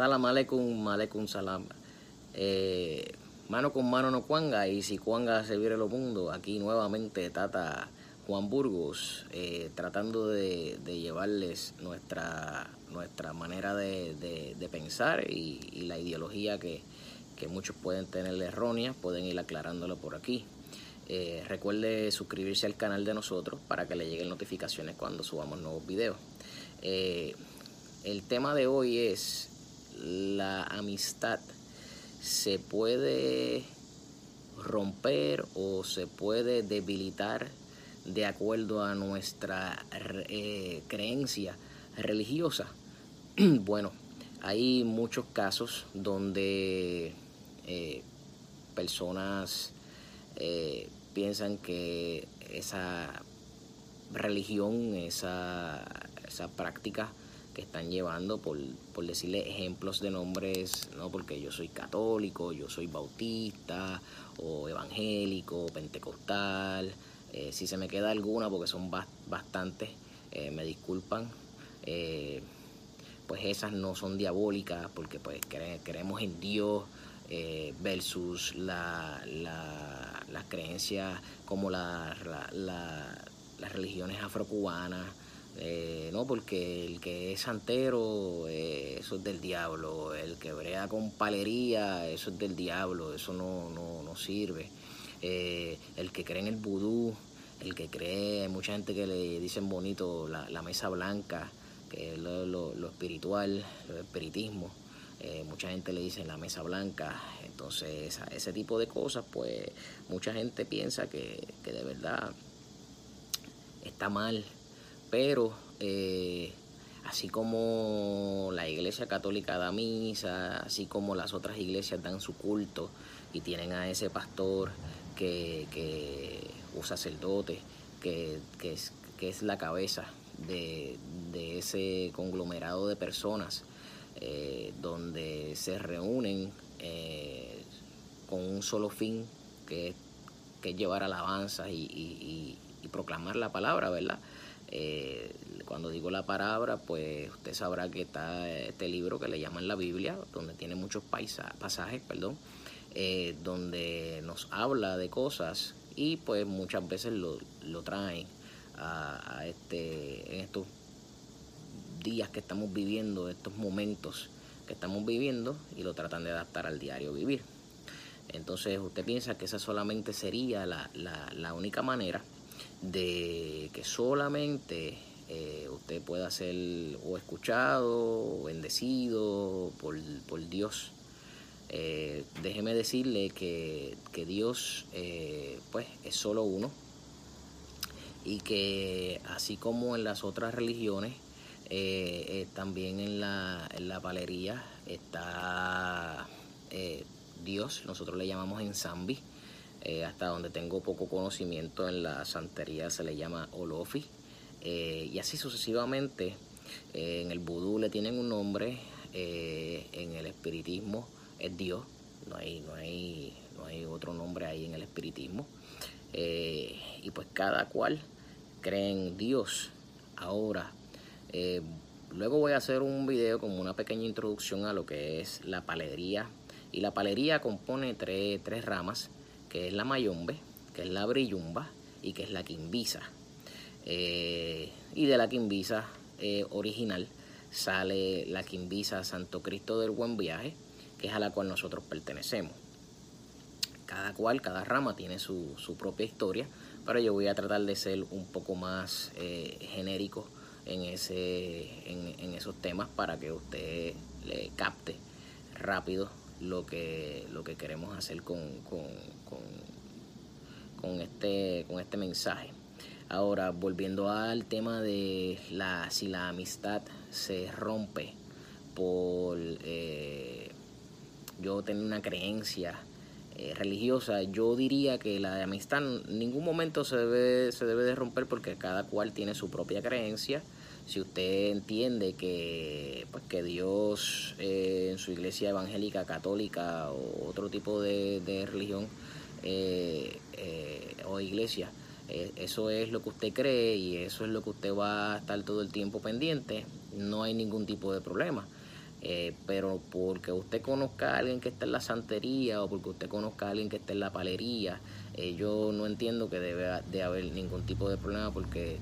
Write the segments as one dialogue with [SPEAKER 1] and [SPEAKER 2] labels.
[SPEAKER 1] Salam aleikum, aleikum salam. Eh, mano con mano no cuanga y si cuanga se viene lo mundo. Aquí nuevamente Tata Juan Burgos eh, tratando de, llevarles nuestra, nuestra manera de, pensar y, la ideología que, muchos pueden tener errónea, pueden ir aclarándolo por aquí. Eh, recuerde suscribirse al canal de nosotros para que le lleguen notificaciones cuando subamos nuevos videos. el tema de hoy es la amistad se puede romper o se puede debilitar de acuerdo a nuestra eh, creencia religiosa. bueno, hay muchos casos donde eh, personas eh, piensan que esa religión, esa, esa práctica que están llevando, por, por, decirle ejemplos de nombres, no porque yo soy católico, yo soy bautista, o evangélico, pentecostal. Eh, si se me queda alguna, porque son bastantes, eh, me disculpan. Eh, pues esas no son diabólicas, porque pues creemos en Dios. versus la, la, las creencias como la, las religiones afrocubanas, eh, no, porque el que es santero, eh, eso es del diablo. El que brea con palería, eso es del diablo. Eso no, no, sirve. Eh, el que cree en el vudú, el que cree, hay mucha gente que le dicen bonito la, mesa blanca, que es lo, espiritual, lo espiritismo. mucha gente le dice la mesa blanca. Entonces, ese tipo de cosas, pues mucha gente piensa que de verdad está mal pero eh, así como la iglesia católica da misa, así como las otras iglesias dan su culto y tienen a ese pastor que, que un sacerdote, que, es, la cabeza de, ese conglomerado de personas eh, donde se reúnen eh, con un solo fin que, es llevar alabanza y, y proclamar la palabra, ¿verdad? Eh, cuando digo la palabra, pues usted sabrá que está este libro que le llaman la Biblia, donde tiene muchos pasajes, perdón, eh, donde nos habla de cosas y pues muchas veces lo, traen a, este, en estos días que estamos viviendo, estos momentos que estamos viviendo y lo tratan de adaptar al diario vivir. Entonces usted piensa que esa solamente sería la, la única manera de que solamente eh, usted pueda ser o escuchado o bendecido por, Dios. Eh, déjeme decirle que, Dios eh, pues es solo uno. Y que así como en las otras religiones, también en la, en la palería está Dios, nosotros le llamamos ensambi eh, hasta donde tengo poco conocimiento en la santería se le llama Olofi, eh, y así sucesivamente. Eh, en el vudú le tienen un nombre, en el espiritismo es Dios, no hay, no hay, no hay otro nombre ahí en el espiritismo. y pues cada cual cree en Dios. Ahora, luego voy a hacer un video como una pequeña introducción a lo que es la palería. Y la palería compone tres, tres ramas que es la mayombe, que es la brillumba y que es la quimbisa. Eh, y de la quimbisa eh, original sale la quimbisa Santo Cristo del Buen Viaje, que es a la cual nosotros pertenecemos. Cada cual, cada rama tiene su, propia historia, pero yo voy a tratar de ser un poco más eh, genérico en, ese, en, esos temas para que usted le capte rápido lo que, lo que queremos hacer con, con, este, con este mensaje. Ahora, volviendo al tema de la, si la amistad se rompe por eh, yo tener una creencia eh, religiosa, yo diría que la amistad en ningún momento se debe, se debe de romper porque cada cual tiene su propia creencia si usted entiende que, pues, que Dios eh, en su iglesia evangélica, católica o otro tipo de, religión eh, eh, o iglesia, eso es lo que usted cree y eso es lo que usted va a estar todo el tiempo pendiente, no hay ningún tipo de problema. Eh, pero porque usted conozca a alguien que está en la santería o porque usted conozca a alguien que está en la palería, eh, yo no entiendo que debe de haber ningún tipo de problema porque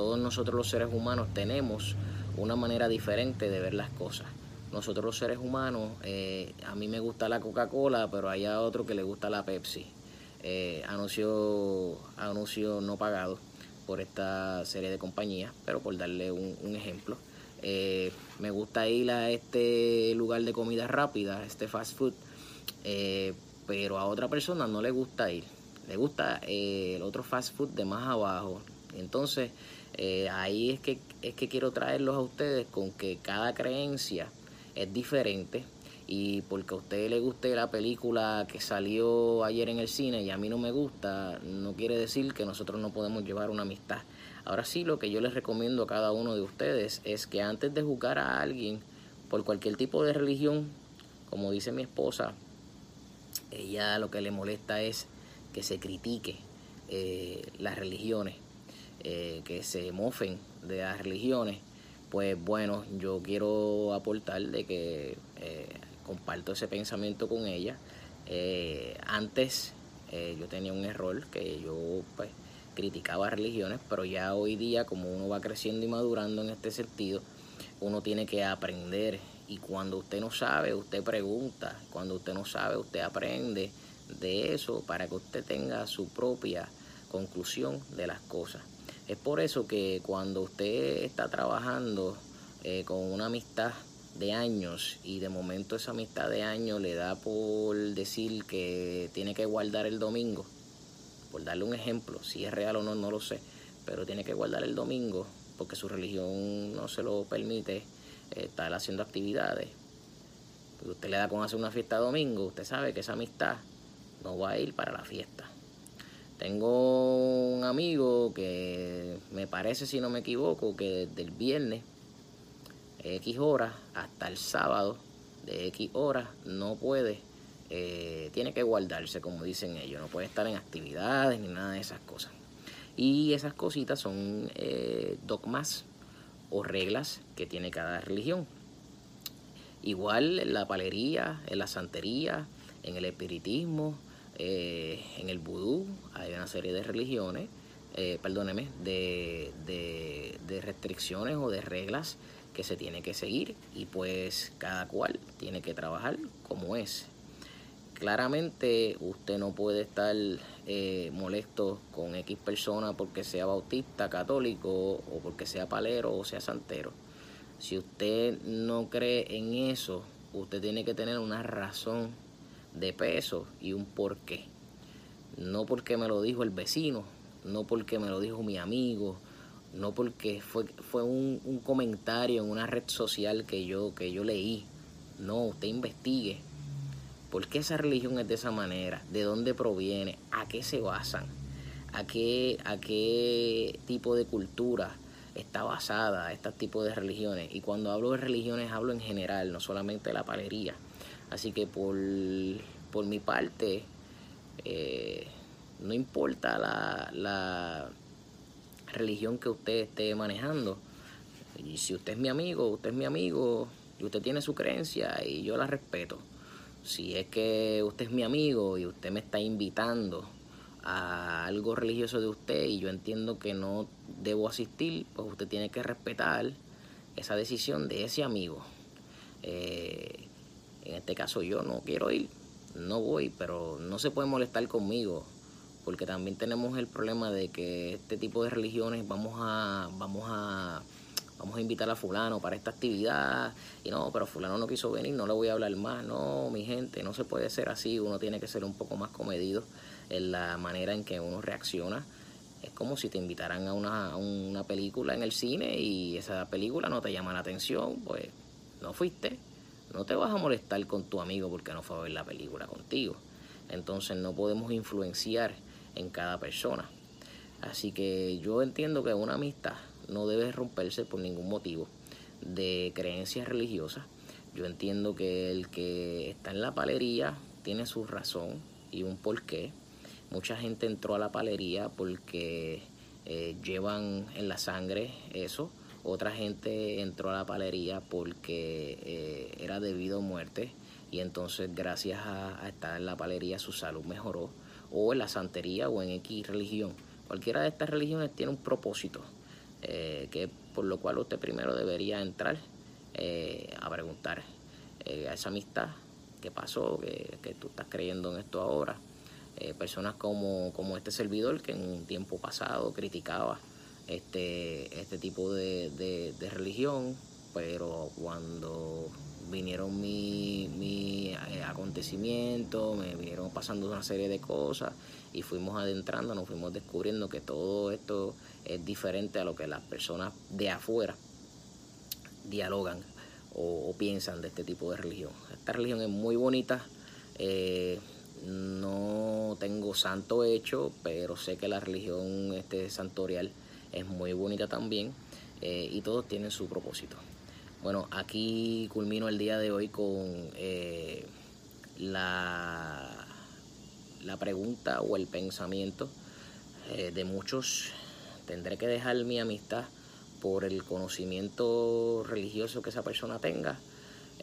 [SPEAKER 1] todos nosotros los seres humanos tenemos una manera diferente de ver las cosas. Nosotros los seres humanos, eh, a mí me gusta la Coca-Cola, pero hay a otro que le gusta la Pepsi. anuncio, anuncio no pagado por esta serie de compañías, pero por darle un ejemplo. Eh, me gusta ir a este lugar de comida rápida, este fast food, eh, pero a otra persona no le gusta ir. Le gusta eh, el otro fast food de más abajo. Entonces, ahí es que, es que quiero traerlos a ustedes con que cada creencia es diferente y porque a usted le guste la película que salió ayer en el cine y a mí no me gusta, no quiere decir que nosotros no podemos llevar una amistad. Ahora sí, lo que yo les recomiendo a cada uno de ustedes es que antes de juzgar a alguien por cualquier tipo de religión, como dice mi esposa, ella lo que le molesta es que se critique eh, las religiones, eh, que se mofen de las religiones. Pues bueno, yo quiero aportar de que eh, comparto ese pensamiento con ella. antes yo tenía un error que yo pues criticaba religiones, pero ya hoy día como uno va creciendo y madurando en este sentido, uno tiene que aprender y cuando usted no sabe, usted pregunta, cuando usted no sabe, usted aprende de eso para que usted tenga su propia conclusión de las cosas. Es por eso que cuando usted está trabajando eh, con una amistad de años y de momento esa amistad de años le da por decir que tiene que guardar el domingo, por darle un ejemplo, si es real o no, no lo sé, pero tiene que guardar el domingo porque su religión no se lo permite eh, estar haciendo actividades. Usted le da con hacer una fiesta domingo, usted sabe que esa amistad no va a ir para la fiesta. Tengo un amigo que me parece, si no me equivoco, que desde el viernes, X horas, hasta el sábado, de X horas, no puede eh, tiene que guardarse, como dicen ellos, no puede estar en actividades ni nada de esas cosas. Y esas cositas son eh, dogmas o reglas que tiene cada religión. Igual en la palería, en la santería, en el espiritismo, eh, en el vudú, hay una serie de religiones, perdóneme, de, de restricciones o de reglas que se tiene que seguir y pues cada cual tiene que trabajar como es claramente usted no puede estar eh, molesto con X persona porque sea bautista, católico o porque sea palero o sea santero. Si usted no cree en eso, usted tiene que tener una razón de peso y un porqué. No porque me lo dijo el vecino, no porque me lo dijo mi amigo, no porque fue, fue un, un comentario en una red social que yo, que yo leí. No, usted investigue ¿Por qué esa religión es de esa manera? ¿De dónde proviene? ¿A qué se basan? ¿A qué, a qué tipo de cultura está basada este tipo de religiones? Y cuando hablo de religiones hablo en general, no solamente de la palería. Así que por, mi parte, eh, no importa la, la religión que usted esté manejando. Y si usted es mi amigo, usted es mi amigo y usted tiene su creencia y yo la respeto si es que usted es mi amigo y usted me está invitando a algo religioso de usted y yo entiendo que no debo asistir, pues usted tiene que respetar esa decisión de ese amigo. Eh, en este caso yo no quiero ir, no voy, pero no se puede molestar conmigo, porque también tenemos el problema de que este tipo de religiones vamos a, vamos a vamos a invitar a fulano para esta actividad y no, pero fulano no quiso venir, no le voy a hablar más, no, mi gente, no se puede ser así, uno tiene que ser un poco más comedido en la manera en que uno reacciona. Es como si te invitaran a una, a una película en el cine y esa película no te llama la atención, pues no fuiste, no te vas a molestar con tu amigo porque no fue a ver la película contigo. Entonces no podemos influenciar en cada persona. Así que yo entiendo que una amistad no debe romperse por ningún motivo de creencias religiosas. Yo entiendo que el que está en la palería tiene su razón y un porqué. Mucha gente entró a la palería porque eh, llevan en la sangre eso Otra gente entró a la palería porque eh, era debido a muerte y entonces gracias a, estar en la palería su salud mejoró. O en la santería o en X religión. Cualquiera de estas religiones tiene un propósito, eh, que por lo cual usted primero debería entrar eh, a preguntar a esa amistad, qué pasó, que, que tú estás creyendo en esto ahora eh, personas como, como este servidor que en un tiempo pasado criticaba este, este tipo de, religión, pero cuando vinieron mi, mi eh, acontecimientos, me vinieron pasando una serie de cosas y fuimos adentrando, nos fuimos descubriendo que todo esto es diferente a lo que las personas de afuera dialogan o, piensan de este tipo de religión. Esta religión es muy bonita. Eh, no tengo santo hecho, pero sé que la religión este santorial es muy bonita también eh, y todos tienen su propósito. Bueno, aquí culmino el día de hoy con eh, la, la pregunta o el pensamiento eh, de muchos. Tendré que dejar mi amistad por el conocimiento religioso que esa persona tenga.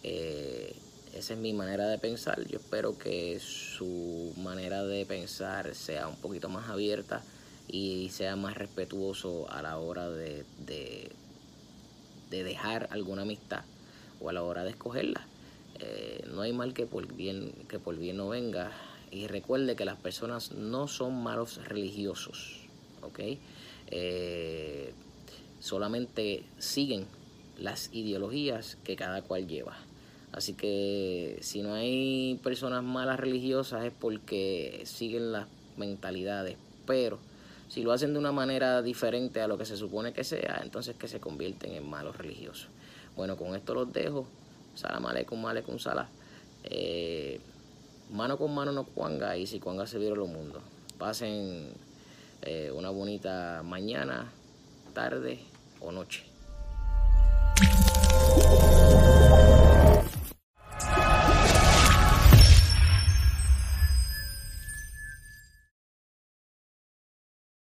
[SPEAKER 1] Esa es mi manera de pensar. Yo espero que su manera de pensar sea un poquito más abierta y sea más respetuoso a la hora de, de, dejar alguna amistad o a la hora de escogerla. Eh, no hay mal que por bien que por bien no venga y recuerde que las personas no son malos religiosos, ¿ok? Eh, solamente siguen las ideologías que cada cual lleva. Así que si no hay personas malas religiosas es porque siguen las mentalidades, pero si lo hacen de una manera diferente a lo que se supone que sea, entonces que se convierten en malos religiosos. Bueno, con esto los dejo. Salam aleikum, aleikum salam. Eh, mano con mano no cuanga y si cuanga se vieron los mundos. Pasen eh, una bonita mañana, tarde o noche.